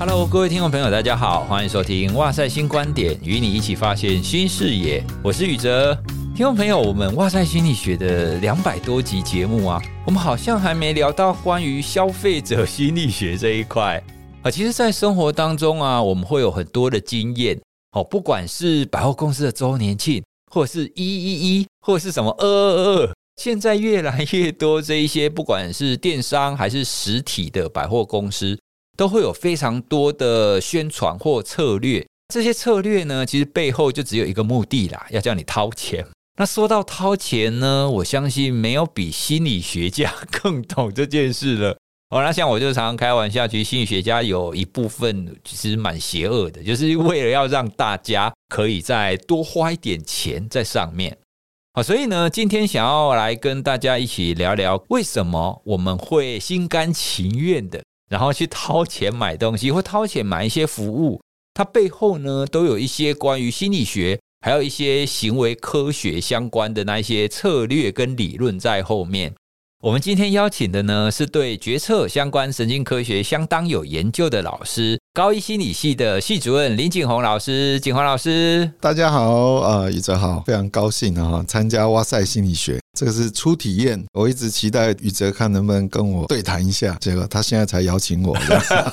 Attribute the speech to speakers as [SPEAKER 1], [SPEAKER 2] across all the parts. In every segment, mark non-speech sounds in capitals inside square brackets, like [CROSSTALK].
[SPEAKER 1] Hello，各位听众朋友，大家好，欢迎收听《哇塞新观点》，与你一起发现新视野。我是宇哲。听众朋友，我们哇塞心理学的两百多集节目啊，我们好像还没聊到关于消费者心理学这一块啊。其实，在生活当中啊，我们会有很多的经验哦，不管是百货公司的周年庆，或者是一一一，或者是什么二二二，现在越来越多这一些，不管是电商还是实体的百货公司。都会有非常多的宣传或策略，这些策略呢，其实背后就只有一个目的啦，要叫你掏钱。那说到掏钱呢，我相信没有比心理学家更懂这件事了。哦，那像我就常常开玩笑，其实心理学家有一部分其实蛮邪恶的，就是为了要让大家可以再多花一点钱在上面。好，所以呢，今天想要来跟大家一起聊聊，为什么我们会心甘情愿的。然后去掏钱买东西，或掏钱买一些服务，它背后呢，都有一些关于心理学，还有一些行为科学相关的那一些策略跟理论在后面。我们今天邀请的呢，是对决策相关神经科学相当有研究的老师，高一心理系的系主任林景宏老师。景宏老师，
[SPEAKER 2] 大家好，呃，宇哲好，非常高兴啊，参加哇塞心理学，这个是初体验，我一直期待宇哲看能不能跟我对谈一下，结果他现在才邀请我。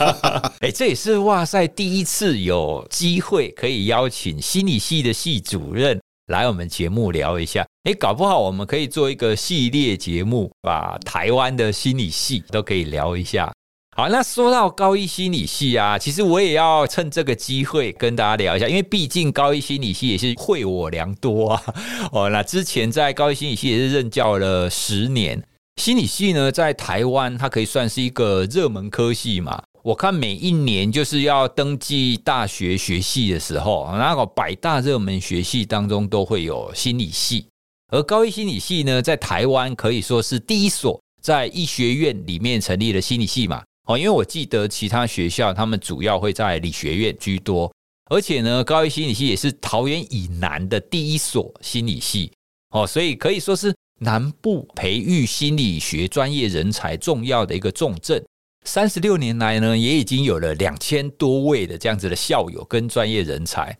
[SPEAKER 2] [LAUGHS]
[SPEAKER 1] 哎，这也是哇塞第一次有机会可以邀请心理系的系主任。来我们节目聊一下，诶，搞不好我们可以做一个系列节目，把台湾的心理系都可以聊一下。好，那说到高一心理系啊，其实我也要趁这个机会跟大家聊一下，因为毕竟高一心理系也是会我良多啊。[LAUGHS] 哦，那之前在高一心理系也是任教了十年，心理系呢在台湾它可以算是一个热门科系嘛。我看每一年就是要登记大学学系的时候，那个百大热门学系当中都会有心理系，而高一心理系呢，在台湾可以说是第一所在医学院里面成立的心理系嘛。哦，因为我记得其他学校他们主要会在理学院居多，而且呢，高一心理系也是桃园以南的第一所心理系。哦，所以可以说是南部培育心理学专业人才重要的一个重镇。三十六年来呢，也已经有了两千多位的这样子的校友跟专业人才。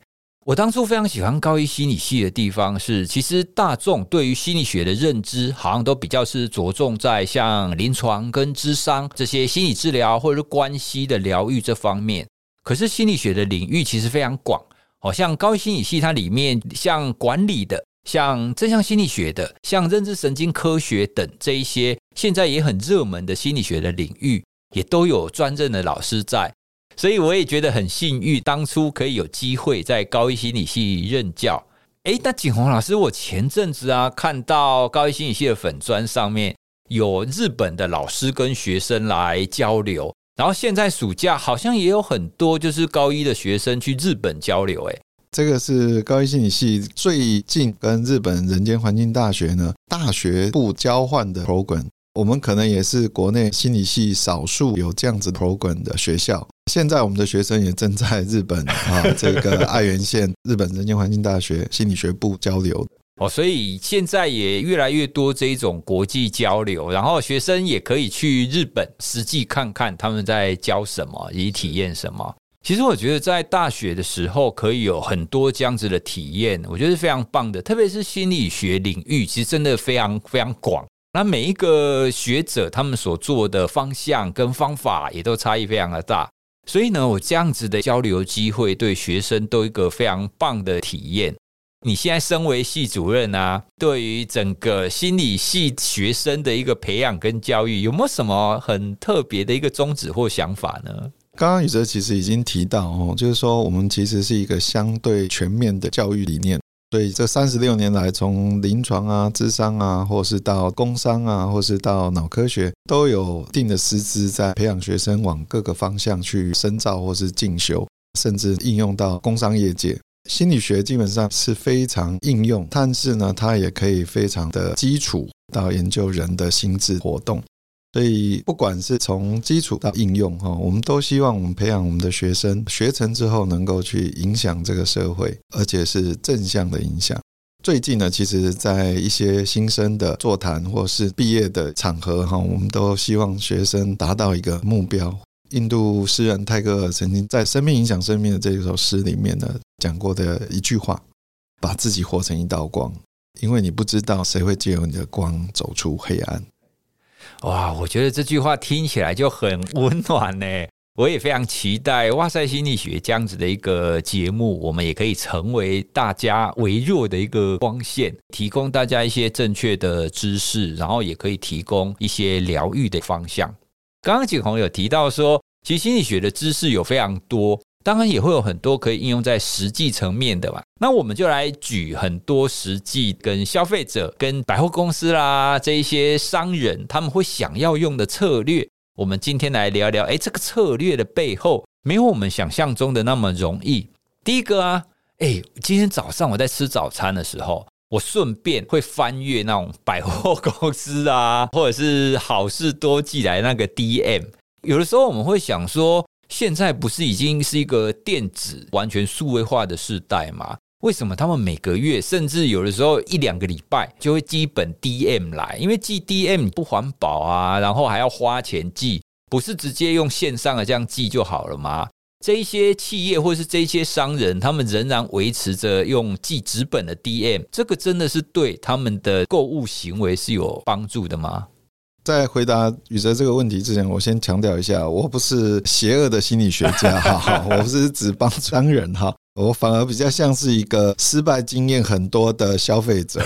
[SPEAKER 1] 我当初非常喜欢高一心理系的地方是，其实大众对于心理学的认知，好像都比较是着重在像临床跟智商这些心理治疗或者是关系的疗愈这方面。可是心理学的领域其实非常广，好像高一心理系它里面像管理的、像正向心理学的、像认知神经科学等这一些现在也很热门的心理学的领域。也都有专任的老师在，所以我也觉得很幸运，当初可以有机会在高一心理系任教。诶，那景宏老师，我前阵子啊看到高一心理系的粉砖上面有日本的老师跟学生来交流，然后现在暑假好像也有很多就是高一的学生去日本交流。诶，
[SPEAKER 2] 这个是高一心理系最近跟日本人间环境大学呢大学部交换的 program。我们可能也是国内心理系少数有这样子 program 的学校。现在我们的学生也正在日本啊，[LAUGHS] 这个爱媛县日本人间环境大学心理学部交流
[SPEAKER 1] 哦，所以现在也越来越多这一种国际交流，然后学生也可以去日本实际看看他们在教什么，以及体验什么。其实我觉得在大学的时候可以有很多这样子的体验，我觉得是非常棒的，特别是心理学领域，其实真的非常非常广。那每一个学者他们所做的方向跟方法也都差异非常的大，所以呢，我这样子的交流机会对学生都一个非常棒的体验。你现在身为系主任啊，对于整个心理系学生的一个培养跟教育，有没有什么很特别的一个宗旨或想法呢？
[SPEAKER 2] 刚刚宇哲其实已经提到哦，就是说我们其实是一个相对全面的教育理念。所以这三十六年来，从临床啊、智商啊，或是到工商啊，或是到脑科学，都有定的师资在培养学生往各个方向去深造或是进修，甚至应用到工商业界。心理学基本上是非常应用，但是呢，它也可以非常的基础到研究人的心智活动。所以，不管是从基础到应用，哈，我们都希望我们培养我们的学生学成之后，能够去影响这个社会，而且是正向的影响。最近呢，其实，在一些新生的座谈或是毕业的场合，哈，我们都希望学生达到一个目标，印度诗人泰戈尔曾经在《生命影响生命》的这一首诗里面呢讲过的一句话：把自己活成一道光，因为你不知道谁会借由你的光走出黑暗。
[SPEAKER 1] 哇，我觉得这句话听起来就很温暖呢。我也非常期待《哇塞心理学》这样子的一个节目，我们也可以成为大家微弱的一个光线，提供大家一些正确的知识，然后也可以提供一些疗愈的方向。刚刚景宏有提到说，其实心理学的知识有非常多，当然也会有很多可以应用在实际层面的嘛。那我们就来举很多实际跟消费者、跟百货公司啦这一些商人他们会想要用的策略。我们今天来聊聊，哎，这个策略的背后没有我们想象中的那么容易。第一个啊，哎，今天早上我在吃早餐的时候，我顺便会翻阅那种百货公司啊，或者是好事多寄来那个 DM。有的时候我们会想说，现在不是已经是一个电子完全数位化的时代吗？为什么他们每个月，甚至有的时候一两个礼拜就会寄一本 DM 来？因为寄 DM 不环保啊，然后还要花钱寄，不是直接用线上的这样寄就好了吗？这一些企业或是这一些商人，他们仍然维持着用寄纸本的 DM，这个真的是对他们的购物行为是有帮助的吗？
[SPEAKER 2] 在回答宇哲这个问题之前，我先强调一下，我不是邪恶的心理学家哈，[LAUGHS] 我不是只帮商人哈，我反而比较像是一个失败经验很多的消费者。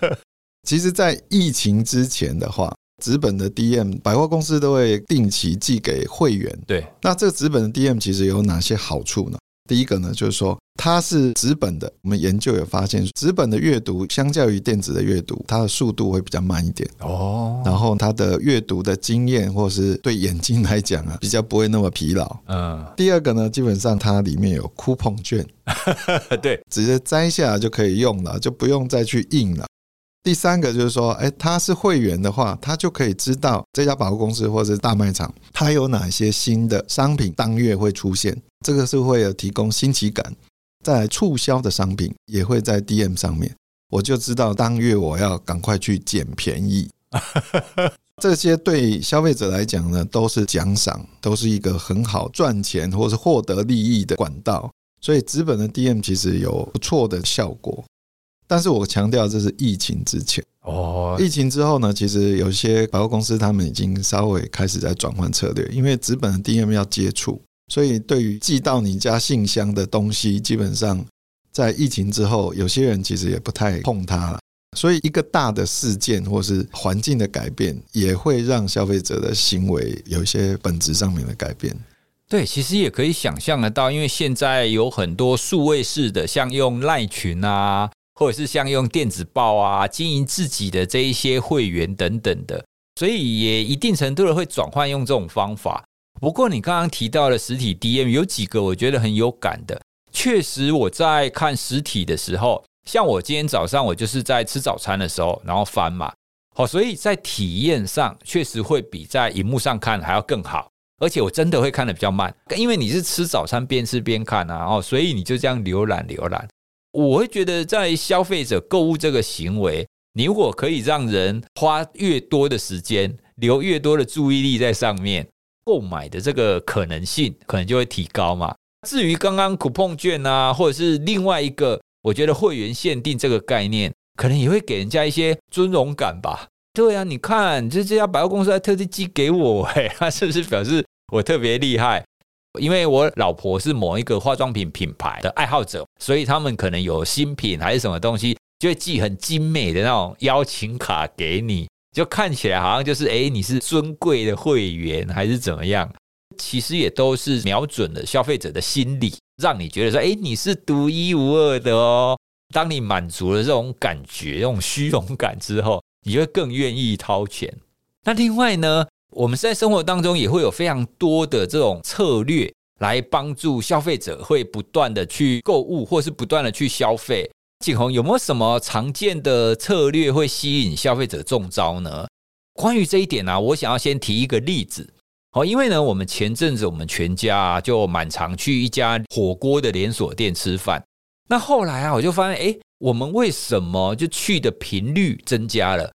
[SPEAKER 2] [LAUGHS] 其实，在疫情之前的话，纸本的 DM 百货公司都会定期寄给会员。
[SPEAKER 1] 对，
[SPEAKER 2] 那这个纸本的 DM 其实有哪些好处呢？第一个呢，就是说它是纸本的。我们研究有发现，纸本的阅读相较于电子的阅读，它的速度会比较慢一点哦。然后它的阅读的经验，或是对眼睛来讲啊，[LAUGHS] 比较不会那么疲劳。嗯。第二个呢，基本上它里面有 coupon 券，[LAUGHS]
[SPEAKER 1] 对，
[SPEAKER 2] 直接摘下来就可以用了，就不用再去印了。第三个就是说，哎，他是会员的话，他就可以知道这家百货公司或者是大卖场，它有哪些新的商品当月会出现，这个是会有提供新奇感。再来促销的商品也会在 DM 上面，我就知道当月我要赶快去捡便宜。[LAUGHS] 这些对消费者来讲呢，都是奖赏，都是一个很好赚钱或是获得利益的管道。所以资本的 DM 其实有不错的效果。但是我强调，这是疫情之前哦。疫情之后呢，其实有些百货公司他们已经稍微开始在转换策略，因为纸本的 DM 要接触，所以对于寄到你家信箱的东西，基本上在疫情之后，有些人其实也不太碰它了。所以一个大的事件或是环境的改变，也会让消费者的行为有一些本质上面的改变。
[SPEAKER 1] 对，其实也可以想象得到，因为现在有很多数位式的，像用赖群啊。或者是像用电子报啊，经营自己的这一些会员等等的，所以也一定程度的会转换用这种方法。不过你刚刚提到的实体 DM 有几个我觉得很有感的，确实我在看实体的时候，像我今天早上我就是在吃早餐的时候，然后翻嘛，好，所以在体验上确实会比在荧幕上看还要更好，而且我真的会看得比较慢，因为你是吃早餐边吃边看啊，哦，所以你就这样浏览浏览。我会觉得，在消费者购物这个行为，你如果可以让人花越多的时间，留越多的注意力在上面，购买的这个可能性可能就会提高嘛。至于刚刚 coupon 券啊，或者是另外一个，我觉得会员限定这个概念，可能也会给人家一些尊荣感吧。对啊，你看，这这家百货公司还特地寄给我，哎，他是不是表示我特别厉害？因为我老婆是某一个化妆品品牌的爱好者，所以他们可能有新品还是什么东西，就会寄很精美的那种邀请卡给你，就看起来好像就是诶，你是尊贵的会员还是怎么样？其实也都是瞄准了消费者的心理，让你觉得说，诶，你是独一无二的哦。当你满足了这种感觉、这种虚荣感之后，你就会更愿意掏钱。那另外呢？我们在生活当中也会有非常多的这种策略来帮助消费者，会不断的去购物，或是不断的去消费。景宏有没有什么常见的策略会吸引消费者中招呢？关于这一点呢、我想要先提一个例子。哦，因为呢，我们前阵子我们全家就蛮常去一家火锅的连锁店吃饭。那后来啊，我就发现，哎，我们为什么就去的频率增加了？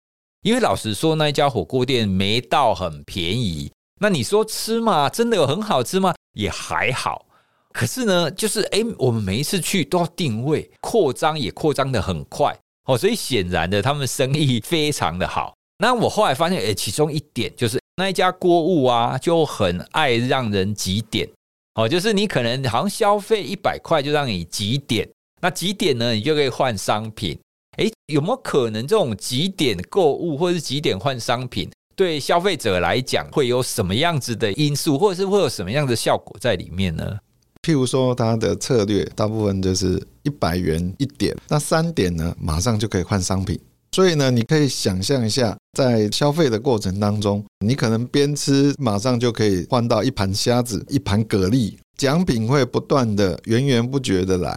[SPEAKER 1] 因为老实说，那一家火锅店没到很便宜，那你说吃嘛，真的有很好吃吗？也还好。可是呢，就是哎，我们每一次去都要定位，扩张也扩张得很快哦，所以显然的，他们生意非常的好。那我后来发现，哎，其中一点就是那一家锅物啊，就很爱让人集点哦，就是你可能好像消费一百块就让你集点，那集点呢，你就可以换商品。哎，有没有可能这种几点购物或者是几点换商品？对消费者来讲，会有什么样子的因素，或者是会有什么样的效果在里面呢？
[SPEAKER 2] 譬如说，它的策略大部分就是一百元一点，那三点呢，马上就可以换商品。所以呢，你可以想象一下，在消费的过程当中，你可能边吃，马上就可以换到一盘虾子、一盘蛤蜊，奖品会不断的源源不绝的来。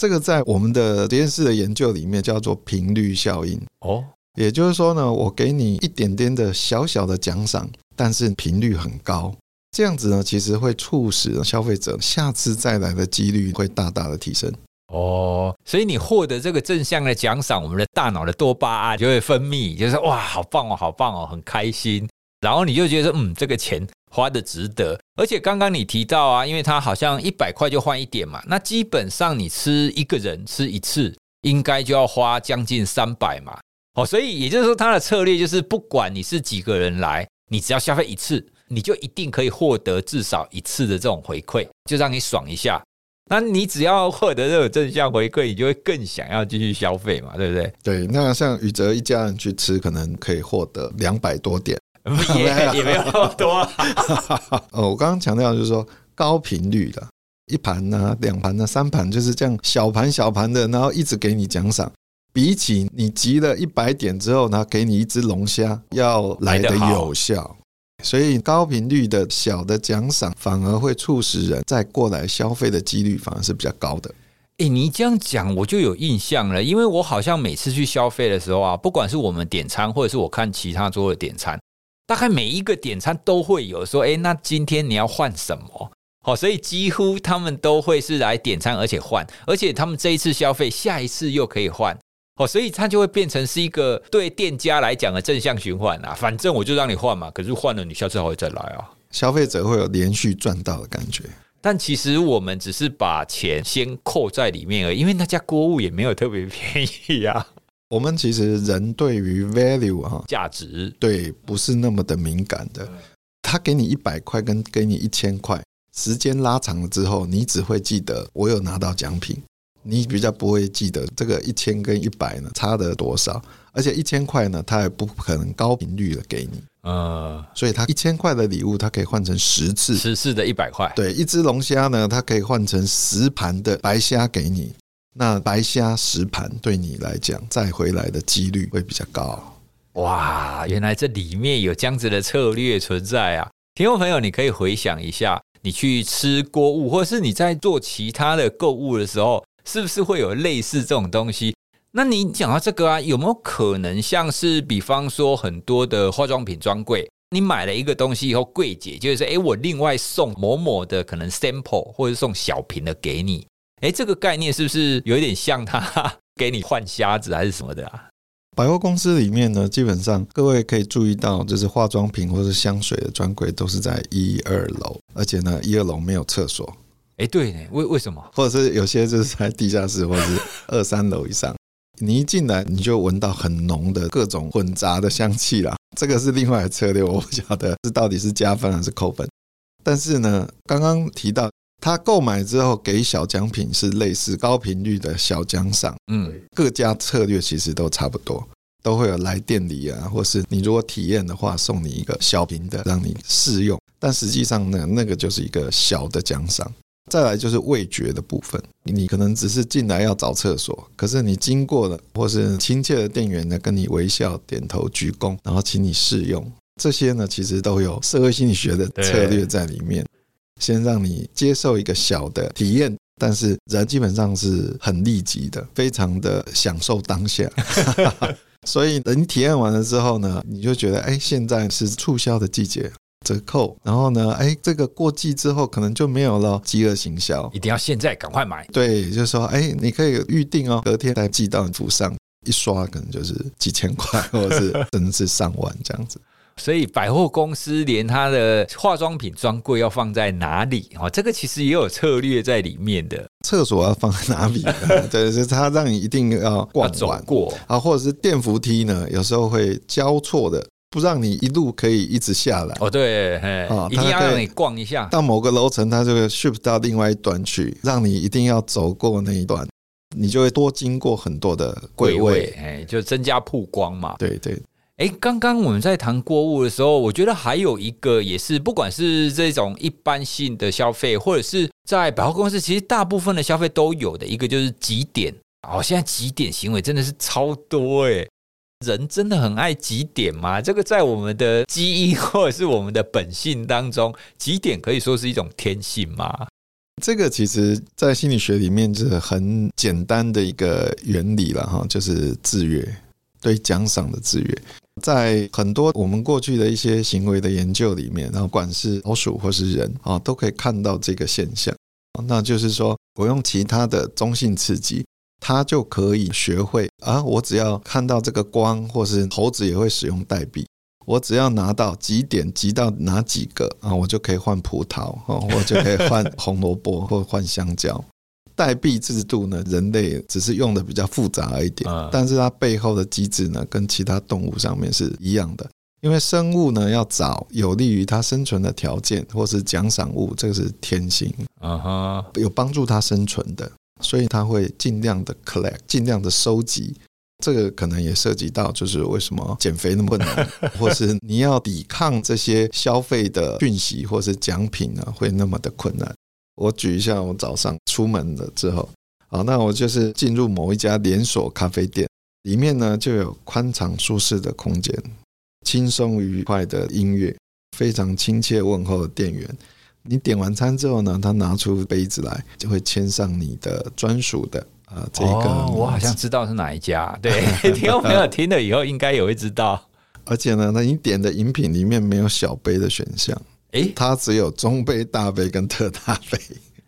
[SPEAKER 2] 这个在我们的实验室的研究里面叫做频率效应哦。也就是说呢，我给你一点点的小小的奖赏，但是频率很高，这样子呢，其实会促使消费者下次再来的几率会大大的提升。
[SPEAKER 1] 哦，所以你获得这个正向的奖赏，我们的大脑的多巴胺就会分泌，就是哇，好棒哦，好棒哦，很开心。然后你就觉得说，嗯，这个钱花的值得。而且刚刚你提到啊，因为它好像一百块就换一点嘛，那基本上你吃一个人吃一次，应该就要花将近三百嘛。哦，所以也就是说，他的策略就是，不管你是几个人来，你只要消费一次，你就一定可以获得至少一次的这种回馈，就让你爽一下。那你只要获得这种正向回馈，你就会更想要继续消费嘛，对不对？
[SPEAKER 2] 对。那像宇哲一家人去吃，可能可以获得两百多点，[LAUGHS]
[SPEAKER 1] 也也没有那么多。[LAUGHS]
[SPEAKER 2] 哦，我刚刚强调就是说，高频率的，一盘呢、两盘呢、三盘，就是这样小盘小盘的，然后一直给你奖赏。比起你集了一百点之后呢，给你一只龙虾要来的有效，所以高频率的小的奖赏反而会促使人再过来消费的几率反而是比较高的。
[SPEAKER 1] 诶，你这样讲我就有印象了，因为我好像每次去消费的时候啊，不管是我们点餐或者是我看其他桌的点餐，大概每一个点餐都会有说，诶，那今天你要换什么？好，所以几乎他们都会是来点餐而且换，而且他们这一次消费，下一次又可以换。哦，所以它就会变成是一个对店家来讲的正向循环啊。反正我就让你换嘛，可是换了你下次还会再来啊。
[SPEAKER 2] 消费者会有连续赚到的感觉。
[SPEAKER 1] 但其实我们只是把钱先扣在里面而已，因为那家锅物也没有特别便宜啊。
[SPEAKER 2] 我们其实人对于 value 哈
[SPEAKER 1] 价值。
[SPEAKER 2] 对不是那么的敏感的。他给你一百块跟给你一千块，时间拉长了之后，你只会记得我有拿到奖品。你比较不会记得这个一千跟一百呢差的多少，而且一千块呢，他也不可能高频率的给你，呃，所以它一千块的礼物，它可以换成十次，
[SPEAKER 1] 十次的一百块，
[SPEAKER 2] 对，一只龙虾呢，它可以换成十盘的白虾给你，那白虾十盘对你来讲再回来的几率会比较高。
[SPEAKER 1] 哇，原来这里面有这样子的策略存在啊！听众朋友，你可以回想一下，你去吃锅物，或者是你在做其他的购物的时候。是不是会有类似这种东西？那你讲到这个啊，有没有可能像是比方说很多的化妆品专柜，你买了一个东西以后，柜姐就是说，哎，我另外送某某的可能 sample 或者送小瓶的给你，哎，这个概念是不是有一点像他 [LAUGHS] 给你换瞎子还是什么的啊？
[SPEAKER 2] 百货公司里面呢，基本上各位可以注意到，就是化妆品或者香水的专柜都是在一二楼，而且呢，一二楼没有厕所。
[SPEAKER 1] 哎，对呢，为为什么？
[SPEAKER 2] 或者是有些就是在地下室，或者是二三楼以上，你一进来你就闻到很浓的各种混杂的香气啦。[LAUGHS] 这个是另外的策略，我不晓得这到底是加分还是扣分。但是呢，刚刚提到他购买之后给小奖品是类似高频率的小奖赏，嗯，各家策略其实都差不多，都会有来店里啊，或是你如果体验的话，送你一个小瓶的让你试用。但实际上呢，那个就是一个小的奖赏。再来就是味觉的部分，你可能只是进来要找厕所，可是你经过了，或是亲切的店员呢跟你微笑、点头、鞠躬，然后请你试用，这些呢其实都有社会心理学的策略在里面，先让你接受一个小的体验，但是人基本上是很立即的，非常的享受当下，[LAUGHS] 所以等你体验完了之后呢，你就觉得哎，现在是促销的季节。折扣，然后呢，哎，这个过季之后可能就没有了，饥饿行销，
[SPEAKER 1] 一定要现在赶快买。
[SPEAKER 2] 对，就是说，哎，你可以预定哦，隔天再寄到你府上，一刷可能就是几千块，或者是甚至是上万这样子。
[SPEAKER 1] 所以百货公司连它的化妆品专柜要放在哪里？哦，这个其实也有策略在里面的。
[SPEAKER 2] 厕所要放在哪里？[LAUGHS] 对，是它让你一定要逛完
[SPEAKER 1] 要过
[SPEAKER 2] 啊，或者是电扶梯呢？有时候会交错的，不让你一路可以一直下来。
[SPEAKER 1] 哦，对，啊，一定要让你逛一下。
[SPEAKER 2] 到某个楼层，它就会 shift 到另外一端去，让你一定要走过那一段，你就会多经过很多的柜位，
[SPEAKER 1] 哎，就增加曝光嘛。
[SPEAKER 2] 对对。
[SPEAKER 1] 哎，刚刚我们在谈购物的时候，我觉得还有一个也是，不管是这种一般性的消费，或者是在百货公司，其实大部分的消费都有的一个就是集点。哦，现在集点行为真的是超多哎，人真的很爱集点吗？这个在我们的基因或者是我们的本性当中，集点可以说是一种天性吗？
[SPEAKER 2] 这个其实，在心理学里面是很简单的一个原理了哈，就是制约，对奖赏的制约。在很多我们过去的一些行为的研究里面，然后不管是老鼠或是人啊，都可以看到这个现象。那就是说我用其他的中性刺激，它就可以学会啊。我只要看到这个光，或是猴子也会使用代币。我只要拿到几点，集到哪几个啊，我就可以换葡萄，哦，我就可以换红萝卜或换香蕉。代币制度呢，人类只是用的比较复杂一点，但是它背后的机制呢，跟其他动物上面是一样的。因为生物呢，要找有利于它生存的条件，或是奖赏物，这个是天性，啊哈，有帮助它生存的，所以它会尽量的 collect，尽量的收集。这个可能也涉及到，就是为什么减肥那么困难，或是你要抵抗这些消费的讯息，或是奖品呢，会那么的困难。我举一下，我早上出门了之后，好，那我就是进入某一家连锁咖啡店，里面呢就有宽敞舒适的空间，轻松愉快的音乐，非常亲切问候的店员。你点完餐之后呢，他拿出杯子来，就会签上你的专属的啊这个。
[SPEAKER 1] 哦，我好像知道是哪一家，对，[LAUGHS] 听众朋友听了以后应该也会知道。
[SPEAKER 2] 而且呢，那你点的饮品里面没有小杯的选项。诶，它只有中杯、大杯跟特大杯。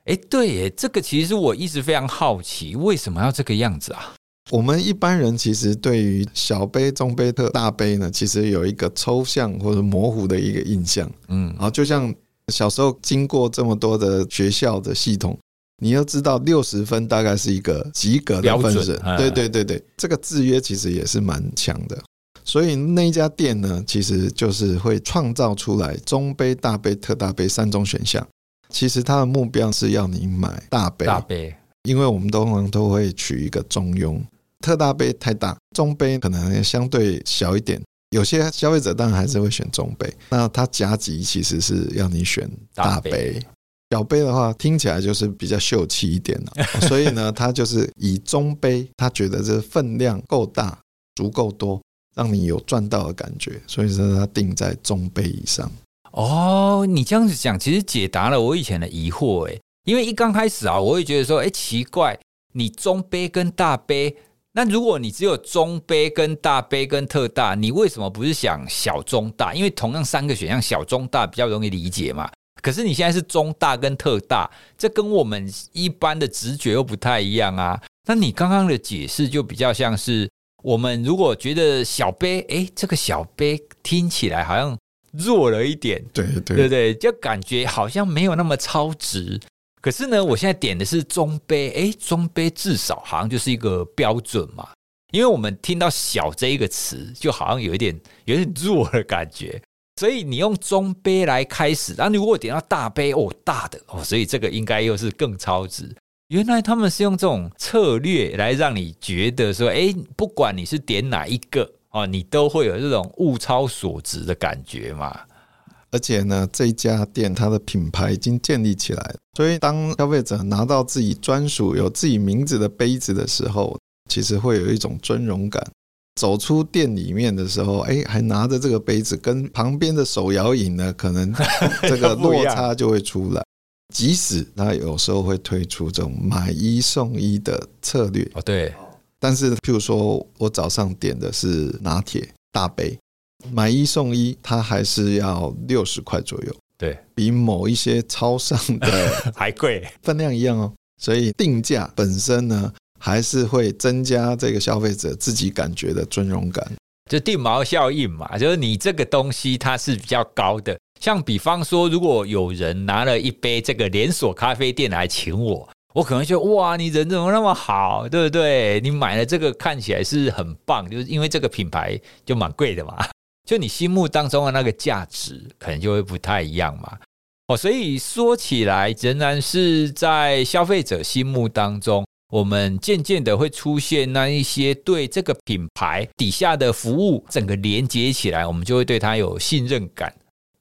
[SPEAKER 1] 哎，对耶，这个其实我一直非常好奇，为什么要这个样子啊？
[SPEAKER 2] 我们一般人其实对于小杯、中杯、特大杯呢，其实有一个抽象或者模糊的一个印象。嗯，然后就像小时候经过这么多的学校的系统，你要知道六十分大概是一个及格的分准。对对对对，这个制约其实也是蛮强的。所以那一家店呢，其实就是会创造出来中杯、大杯、特大杯三种选项。其实它的目标是要你买大杯，大杯，因为我们通常都会取一个中庸。特大杯太大，中杯可能相对小一点。有些消费者当然还是会选中杯。那它夹级其实是要你选大杯，小杯的话听起来就是比较秀气一点了。[LAUGHS] 所以呢，他就是以中杯，他觉得这分量够大，足够多。让你有赚到的感觉，所以说它定在中杯以上。
[SPEAKER 1] 哦，你这样子讲，其实解答了我以前的疑惑。诶，因为一刚开始啊，我会觉得说，诶，奇怪，你中杯跟大杯，那如果你只有中杯跟大杯跟特大，你为什么不是想小中大？因为同样三个选项，小中大比较容易理解嘛。可是你现在是中大跟特大，这跟我们一般的直觉又不太一样啊。那你刚刚的解释就比较像是。我们如果觉得小杯，哎，这个小杯听起来好像弱了一点，
[SPEAKER 2] 对对
[SPEAKER 1] 对对，就感觉好像没有那么超值。可是呢，我现在点的是中杯，哎，中杯至少好像就是一个标准嘛。因为我们听到“小”这一个词，就好像有一点有点弱的感觉，所以你用中杯来开始，然后你如果点到大杯，哦，大的哦，所以这个应该又是更超值。原来他们是用这种策略来让你觉得说，哎，不管你是点哪一个哦，你都会有这种物超所值的感觉嘛。
[SPEAKER 2] 而且呢，这家店它的品牌已经建立起来了，所以当消费者拿到自己专属有自己名字的杯子的时候，其实会有一种尊荣感。走出店里面的时候，哎，还拿着这个杯子，跟旁边的手摇饮呢，可能这个 [LAUGHS] 落差就会出来。即使它有时候会推出这种买一送一的策略
[SPEAKER 1] 哦，对。
[SPEAKER 2] 但是，譬如说我早上点的是拿铁大杯，买一送一，它还是要六十块左右，
[SPEAKER 1] 对，
[SPEAKER 2] 比某一些超商的 [LAUGHS]
[SPEAKER 1] 还贵，
[SPEAKER 2] 分量一样哦。所以定价本身呢，还是会增加这个消费者自己感觉的尊荣感。
[SPEAKER 1] 就定毛效应嘛，就是你这个东西它是比较高的。像比方说，如果有人拿了一杯这个连锁咖啡店来请我，我可能就哇，你人怎么那么好，对不对？你买了这个看起来是很棒，就是因为这个品牌就蛮贵的嘛，[LAUGHS] 就你心目当中的那个价值可能就会不太一样嘛。哦，所以说起来，仍然是在消费者心目当中，我们渐渐的会出现那一些对这个品牌底下的服务整个连接起来，我们就会对它有信任感。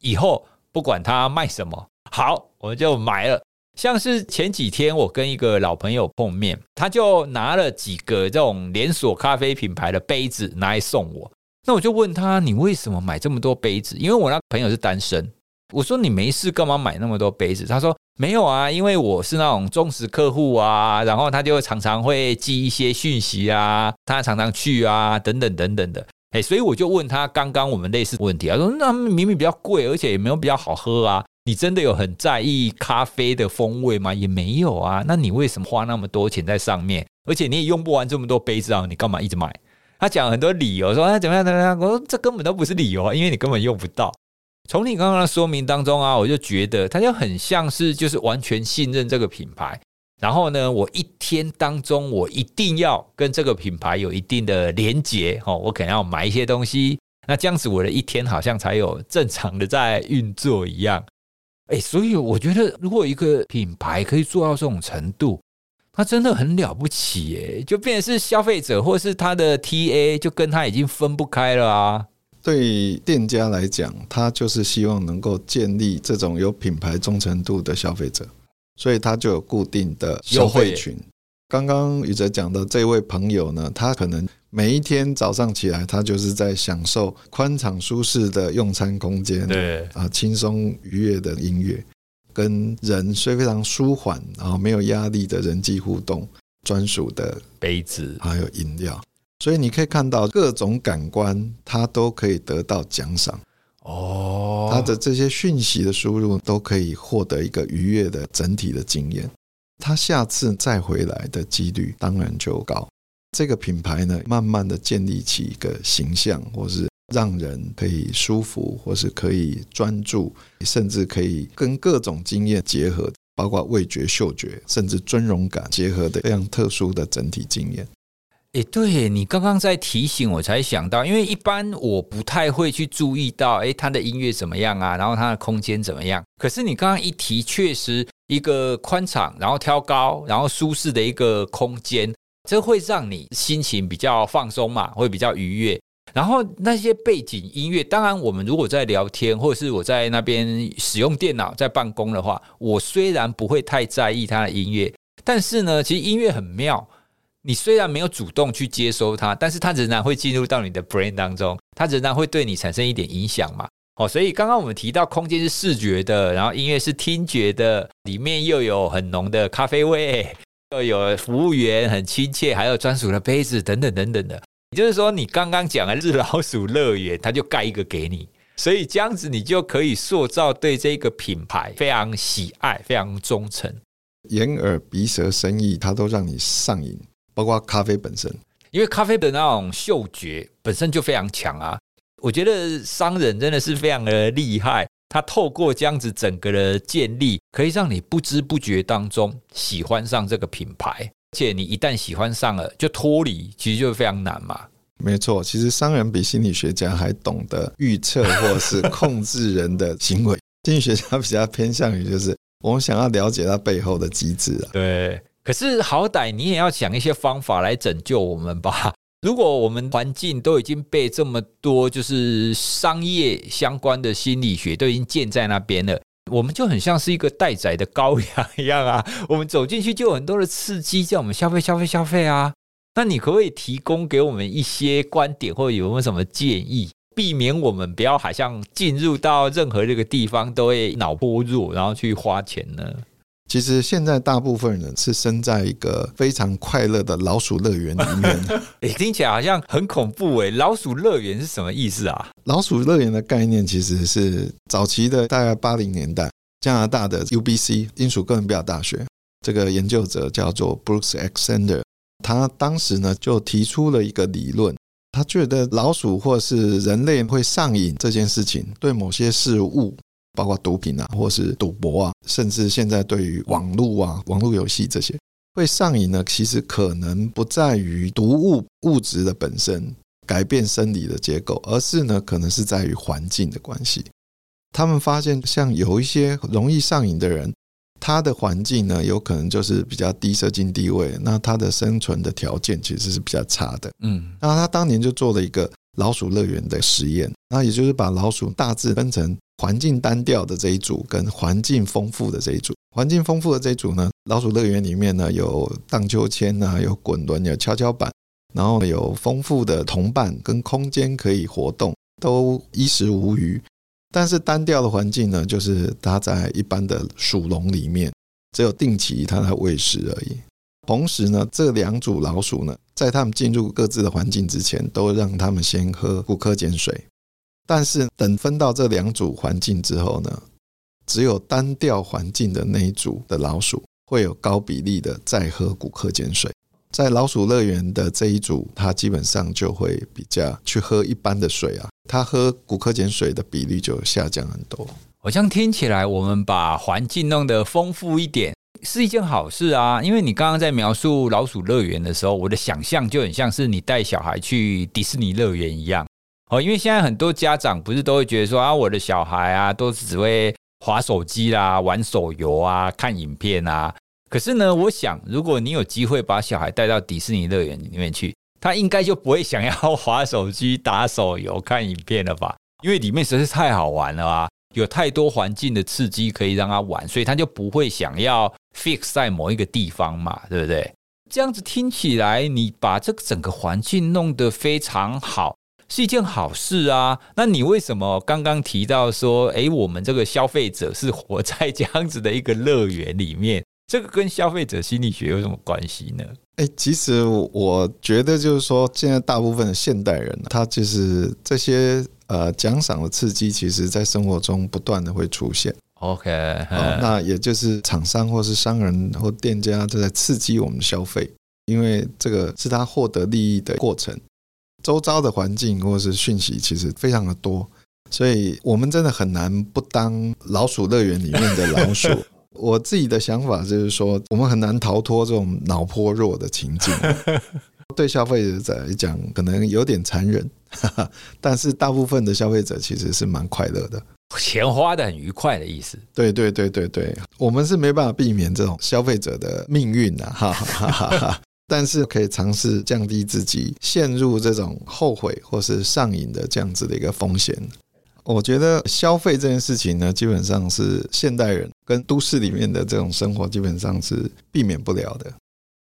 [SPEAKER 1] 以后不管他卖什么，好，我就买了。像是前几天我跟一个老朋友碰面，他就拿了几个这种连锁咖啡品牌的杯子拿来送我。那我就问他：“你为什么买这么多杯子？”因为我那朋友是单身。我说：“你没事干嘛买那么多杯子？”他说：“没有啊，因为我是那种忠实客户啊，然后他就常常会寄一些讯息啊，他常常去啊，等等等等的。”哎，所以我就问他刚刚我们类似问题啊，说那明明比较贵，而且也没有比较好喝啊，你真的有很在意咖啡的风味吗？也没有啊，那你为什么花那么多钱在上面？而且你也用不完这么多杯子啊，你干嘛一直买？他讲很多理由，说他怎么样怎么样，我说这根本都不是理由啊，因为你根本用不到。从你刚刚的说明当中啊，我就觉得他就很像是就是完全信任这个品牌。然后呢，我一天当中，我一定要跟这个品牌有一定的连结哦，我可能要买一些东西，那这样子我的一天好像才有正常的在运作一样。哎，所以我觉得，如果一个品牌可以做到这种程度，它真的很了不起哎，就变成是消费者或是他的 TA，就跟他已经分不开了啊。
[SPEAKER 2] 对店家来讲，他就是希望能够建立这种有品牌忠诚度的消费者。所以他就有固定的消费群。刚刚宇哲讲的这位朋友呢，他可能每一天早上起来，他就是在享受宽敞舒适的用餐空间，对。啊，轻松愉悦的音乐，跟人虽非常舒缓，然后没有压力的人际互动，专属的
[SPEAKER 1] 杯子。
[SPEAKER 2] 还有饮料，所以你可以看到各种感官，他都可以得到奖赏。哦，他的这些讯息的输入都可以获得一个愉悦的整体的经验，他下次再回来的几率当然就高。这个品牌呢，慢慢的建立起一个形象，或是让人可以舒服，或是可以专注，甚至可以跟各种经验结合，包括味觉、嗅觉，甚至尊荣感结合的非常特殊的整体经验。
[SPEAKER 1] 诶，对，你刚刚在提醒我，才想到，因为一般我不太会去注意到，诶，它的音乐怎么样啊？然后它的空间怎么样？可是你刚刚一提，确实一个宽敞，然后挑高，然后舒适的一个空间，这会让你心情比较放松嘛，会比较愉悦。然后那些背景音乐，当然我们如果在聊天，或者是我在那边使用电脑在办公的话，我虽然不会太在意它的音乐，但是呢，其实音乐很妙。你虽然没有主动去接收它，但是它仍然会进入到你的 brain 当中，它仍然会对你产生一点影响嘛。哦，所以刚刚我们提到空间是视觉的，然后音乐是听觉的，里面又有很浓的咖啡味，又有服务员很亲切，还有专属的杯子等等等等的。也就是说，你刚刚讲的日老鼠乐园，它就盖一个给你，所以这样子你就可以塑造对这个品牌非常喜爱、非常忠诚，
[SPEAKER 2] 眼耳鼻舌身意，它都让你上瘾。包括咖啡本身，
[SPEAKER 1] 因为咖啡的那种嗅觉本身就非常强啊。我觉得商人真的是非常的厉害，他透过这样子整个的建立，可以让你不知不觉当中喜欢上这个品牌，而且你一旦喜欢上了，就脱离其实就非常难嘛。
[SPEAKER 2] 没错，其实商人比心理学家还懂得预测或是控制人的行为。心理学家比较偏向于就是我们想要了解他背后的机制啊。[LAUGHS]
[SPEAKER 1] 对。可是好歹你也要想一些方法来拯救我们吧。[LAUGHS] 如果我们环境都已经被这么多就是商业相关的心理学都已经建在那边了，我们就很像是一个待宰的羔羊一样啊。[LAUGHS] 我们走进去就有很多的刺激，叫我们消费、消费、消费啊。那你可不可以提供给我们一些观点，或者有没有什么建议，避免我们不要好像进入到任何这个地方都会脑波弱，然后去花钱呢？
[SPEAKER 2] 其实现在大部分人是生在一个非常快乐的老鼠乐园里面。[LAUGHS]
[SPEAKER 1] 哎，听起来好像很恐怖哎！老鼠乐园是什么意思啊？
[SPEAKER 2] 老鼠乐园的概念其实是早期的，大概八零年代，加拿大的 UBC 英属哥伦比亚大学这个研究者叫做 Brooks Alexander，他当时呢就提出了一个理论，他觉得老鼠或是人类会上瘾这件事情，对某些事物，包括毒品啊，或是赌博啊，甚至现在对于网络啊、网络游戏这些会上瘾呢，其实可能不在于毒物物质的本身改变生理的结构，而是呢，可能是在于环境的关系。他们发现，像有一些容易上瘾的人。他的环境呢，有可能就是比较低社经地位，那他的生存的条件其实是比较差的。嗯，那他当年就做了一个老鼠乐园的实验，那也就是把老鼠大致分成环境单调的这一组跟环境丰富的这一组。环境丰富的这一组呢，老鼠乐园里面呢有荡秋千啊，有滚轮，有跷跷板，然后有丰富的同伴跟空间可以活动，都衣食无虞。但是单调的环境呢，就是它在一般的鼠笼里面，只有定期它来喂食而已。同时呢，这两组老鼠呢，在他们进入各自的环境之前，都让他们先喝古柯碱水。但是等分到这两组环境之后呢，只有单调环境的那一组的老鼠会有高比例的再喝骨科碱水。在老鼠乐园的这一组，它基本上就会比较去喝一般的水啊，它喝骨科碱水的比例就下降很多。
[SPEAKER 1] 好像听起来，我们把环境弄得丰富一点是一件好事啊。因为你刚刚在描述老鼠乐园的时候，我的想象就很像是你带小孩去迪士尼乐园一样。哦，因为现在很多家长不是都会觉得说啊，我的小孩啊，都是只会滑手机啦、玩手游啊、看影片啊。可是呢，我想，如果你有机会把小孩带到迪士尼乐园里面去，他应该就不会想要 [LAUGHS] 滑手机、打手游、看影片了吧？因为里面实在是太好玩了啊，有太多环境的刺激可以让他玩，所以他就不会想要 fix 在某一个地方嘛，对不对？这样子听起来，你把这个整个环境弄得非常好，是一件好事啊。那你为什么刚刚提到说，诶，我们这个消费者是活在这样子的一个乐园里面？[LAUGHS] 这个跟消费者心理学有什么关系呢？
[SPEAKER 2] 哎，其实我觉得就是说，现在大部分的现代人，他就是这些呃奖赏的刺激，其实在生活中不断的会出现。
[SPEAKER 1] OK，
[SPEAKER 2] 哦，那也就是厂商或是商人或店家都在刺激我们消费，因为这个是他获得利益的过程。周遭的环境或是讯息其实非常的多，所以我们真的很难不当老鼠乐园里面的老鼠。[LAUGHS] 我自己的想法就是说，我们很难逃脱这种脑波弱的情境。对消费者来讲，可能有点残忍，[LAUGHS] 但是大部分的消费者其实是蛮快乐的，
[SPEAKER 1] 钱花的很愉快的意思。
[SPEAKER 2] 对对对对对，我们是没办法避免这种消费者的命运的，哈哈哈哈。但是可以尝试降低自己陷入这种后悔或是上瘾的这样子的一个风险。我觉得消费这件事情呢，基本上是现代人跟都市里面的这种生活基本上是避免不了的。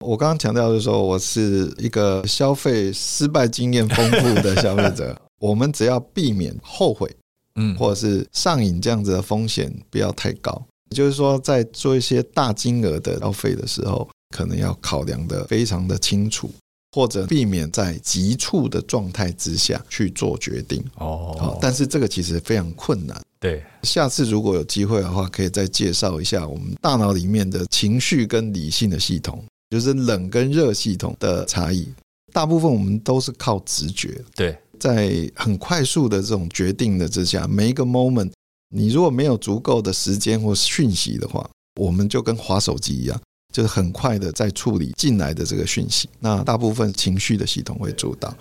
[SPEAKER 2] 我刚刚强调的时候，我是一个消费失败经验丰富的消费者。[LAUGHS] 我们只要避免后悔，嗯，或者是上瘾这样子的风险不要太高。也就是说，在做一些大金额的消费的时候，可能要考量的非常的清楚。或者避免在急促的状态之下去做决定哦，但是这个其实非常困难。
[SPEAKER 1] 对，
[SPEAKER 2] 下次如果有机会的话，可以再介绍一下我们大脑里面的情绪跟理性的系统，就是冷跟热系统的差异。大部分我们都是靠直觉。
[SPEAKER 1] 对，
[SPEAKER 2] 在很快速的这种决定的之下，每一个 moment，你如果没有足够的时间或讯息的话，我们就跟划手机一样。就是很快的在处理进来的这个讯息，那大部分情绪的系统会主导，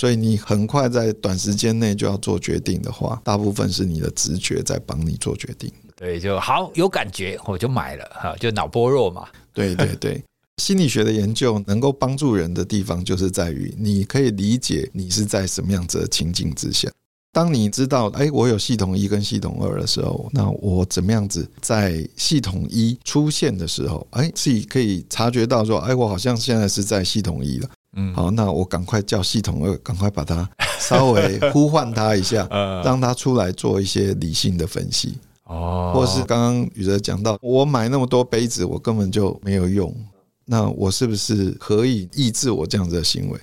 [SPEAKER 2] 所以你很快在短时间内就要做决定的话，大部分是你的直觉在帮你做决定。
[SPEAKER 1] 对，就好有感觉我就买了哈，就脑波弱嘛。
[SPEAKER 2] 对对对，[LAUGHS] 心理学的研究能够帮助人的地方，就是在于你可以理解你是在什么样子的情境之下。当你知道，哎，我有系统一跟系统二的时候，那我怎么样子在系统一出现的时候，哎，自己可以察觉到说，哎，我好像现在是在系统一了。嗯，好，那我赶快叫系统二，赶快把它稍微呼唤它一下，[LAUGHS] 让它出来做一些理性的分析。哦，或是刚刚宇哲讲到，我买那么多杯子，我根本就没有用。那我是不是可以抑制我这样子的行为？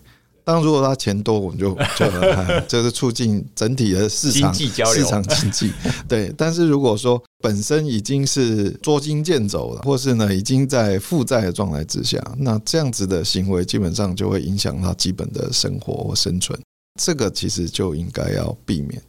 [SPEAKER 2] 当，如果他钱多，我们就 [LAUGHS] 就就是促进整体的市
[SPEAKER 1] 场
[SPEAKER 2] 市场经济。对，但是如果说本身已经是捉襟见肘了，或是呢已经在负债的状态之下，那这样子的行为基本上就会影响他基本的生活或生存。这个其实就应该要避免。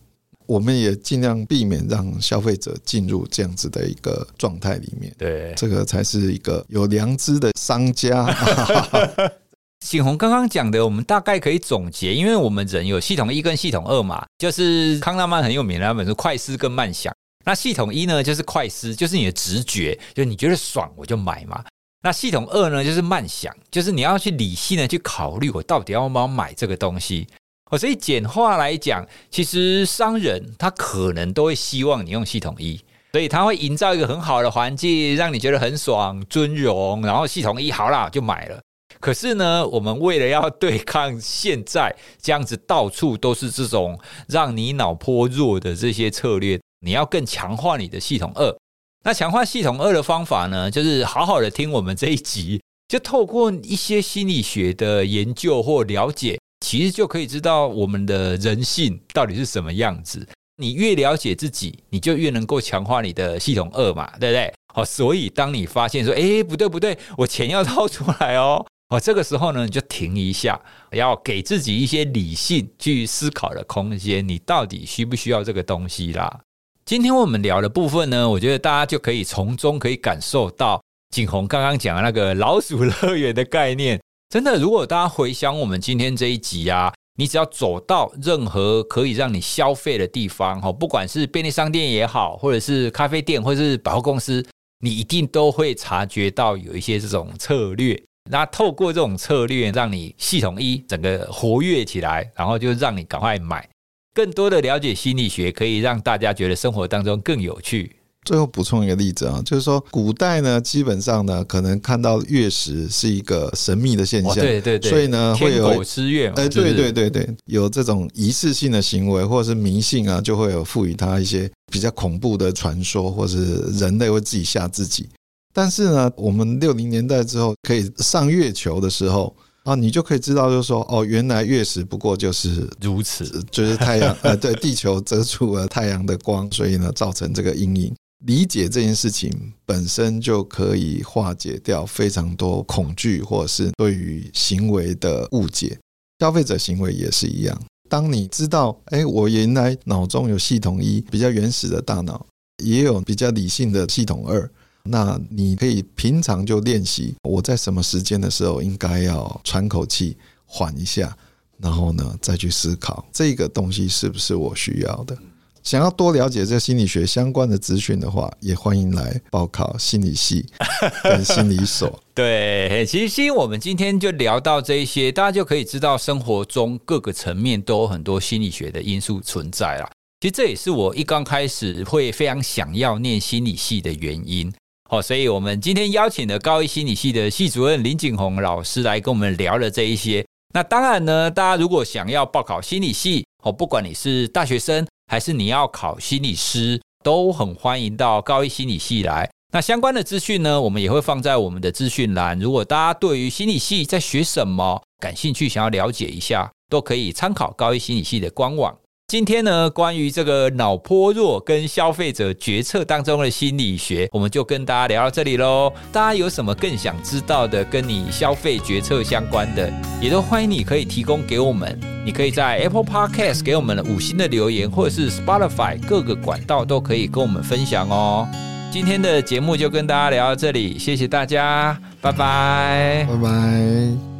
[SPEAKER 2] 我们也尽量避免让消费者进入这样子的一个状态里面。
[SPEAKER 1] 对，
[SPEAKER 2] 这个才是一个有良知的商家。[LAUGHS]
[SPEAKER 1] 景洪刚刚讲的，我们大概可以总结，因为我们人有系统一跟系统二嘛，就是康纳曼很有名的那本书《快思跟慢想》。那系统一呢，就是快思，就是你的直觉，就是你觉得爽我就买嘛。那系统二呢，就是慢想，就是你要去理性的去考虑，我到底要不要买这个东西。哦，所以简化来讲，其实商人他可能都会希望你用系统一，所以他会营造一个很好的环境，让你觉得很爽、尊荣，然后系统一好啦就买了。可是呢，我们为了要对抗现在这样子到处都是这种让你脑波弱的这些策略，你要更强化你的系统二。那强化系统二的方法呢，就是好好的听我们这一集，就透过一些心理学的研究或了解，其实就可以知道我们的人性到底是什么样子。你越了解自己，你就越能够强化你的系统二嘛，对不对？好，所以当你发现说，哎，不对不对，我钱要掏出来哦。哦，这个时候呢，你就停一下，要给自己一些理性去思考的空间。你到底需不需要这个东西啦？今天我们聊的部分呢，我觉得大家就可以从中可以感受到景鸿刚刚讲的那个老鼠乐园的概念。真的，如果大家回想我们今天这一集啊，你只要走到任何可以让你消费的地方，哈，不管是便利商店也好，或者是咖啡店，或者是百货公司，你一定都会察觉到有一些这种策略。那透过这种策略，让你系统一整个活跃起来，然后就让你赶快买。更多的了解心理学，可以让大家觉得生活当中更有趣。
[SPEAKER 2] 最后补充一个例子啊，就是说古代呢，基本上呢，可能看到月食是一个神秘的现象，
[SPEAKER 1] 对对对，
[SPEAKER 2] 所以呢会有
[SPEAKER 1] 吃月，
[SPEAKER 2] 哎，对对对对，有这种仪式性的行为或者是迷信啊，就会有赋予它一些比较恐怖的传说，或是人类会自己吓自己。但是呢，我们六零年代之后可以上月球的时候啊，你就可以知道，就是说，哦，原来月食不过就是
[SPEAKER 1] 如此，
[SPEAKER 2] 就是太阳 [LAUGHS] 呃，对，地球遮住了太阳的光，所以呢，造成这个阴影。理解这件事情本身就可以化解掉非常多恐惧，或者是对于行为的误解。消费者行为也是一样，当你知道，哎，我原来脑中有系统一比较原始的大脑，也有比较理性的系统二。那你可以平常就练习，我在什么时间的时候应该要喘口气，缓一下，然后呢再去思考这个东西是不是我需要的。想要多了解这心理学相关的资讯的话，也欢迎来报考心理系 [LAUGHS] 跟心理所。
[SPEAKER 1] 对，其实我们今天就聊到这一些，大家就可以知道生活中各个层面都有很多心理学的因素存在了。其实这也是我一刚开始会非常想要念心理系的原因。好，所以我们今天邀请了高一心理系的系主任林景鸿老师来跟我们聊了这一些。那当然呢，大家如果想要报考心理系，哦，不管你是大学生还是你要考心理师，都很欢迎到高一心理系来。那相关的资讯呢，我们也会放在我们的资讯栏。如果大家对于心理系在学什么感兴趣，想要了解一下，都可以参考高一心理系的官网。今天呢，关于这个脑波弱跟消费者决策当中的心理学，我们就跟大家聊到这里喽。大家有什么更想知道的，跟你消费决策相关的，也都欢迎你可以提供给我们。你可以在 Apple Podcast 给我们五星的留言，或者是 Spotify 各个管道都可以跟我们分享哦。今天的节目就跟大家聊到这里，谢谢大家，拜拜，
[SPEAKER 2] 拜拜。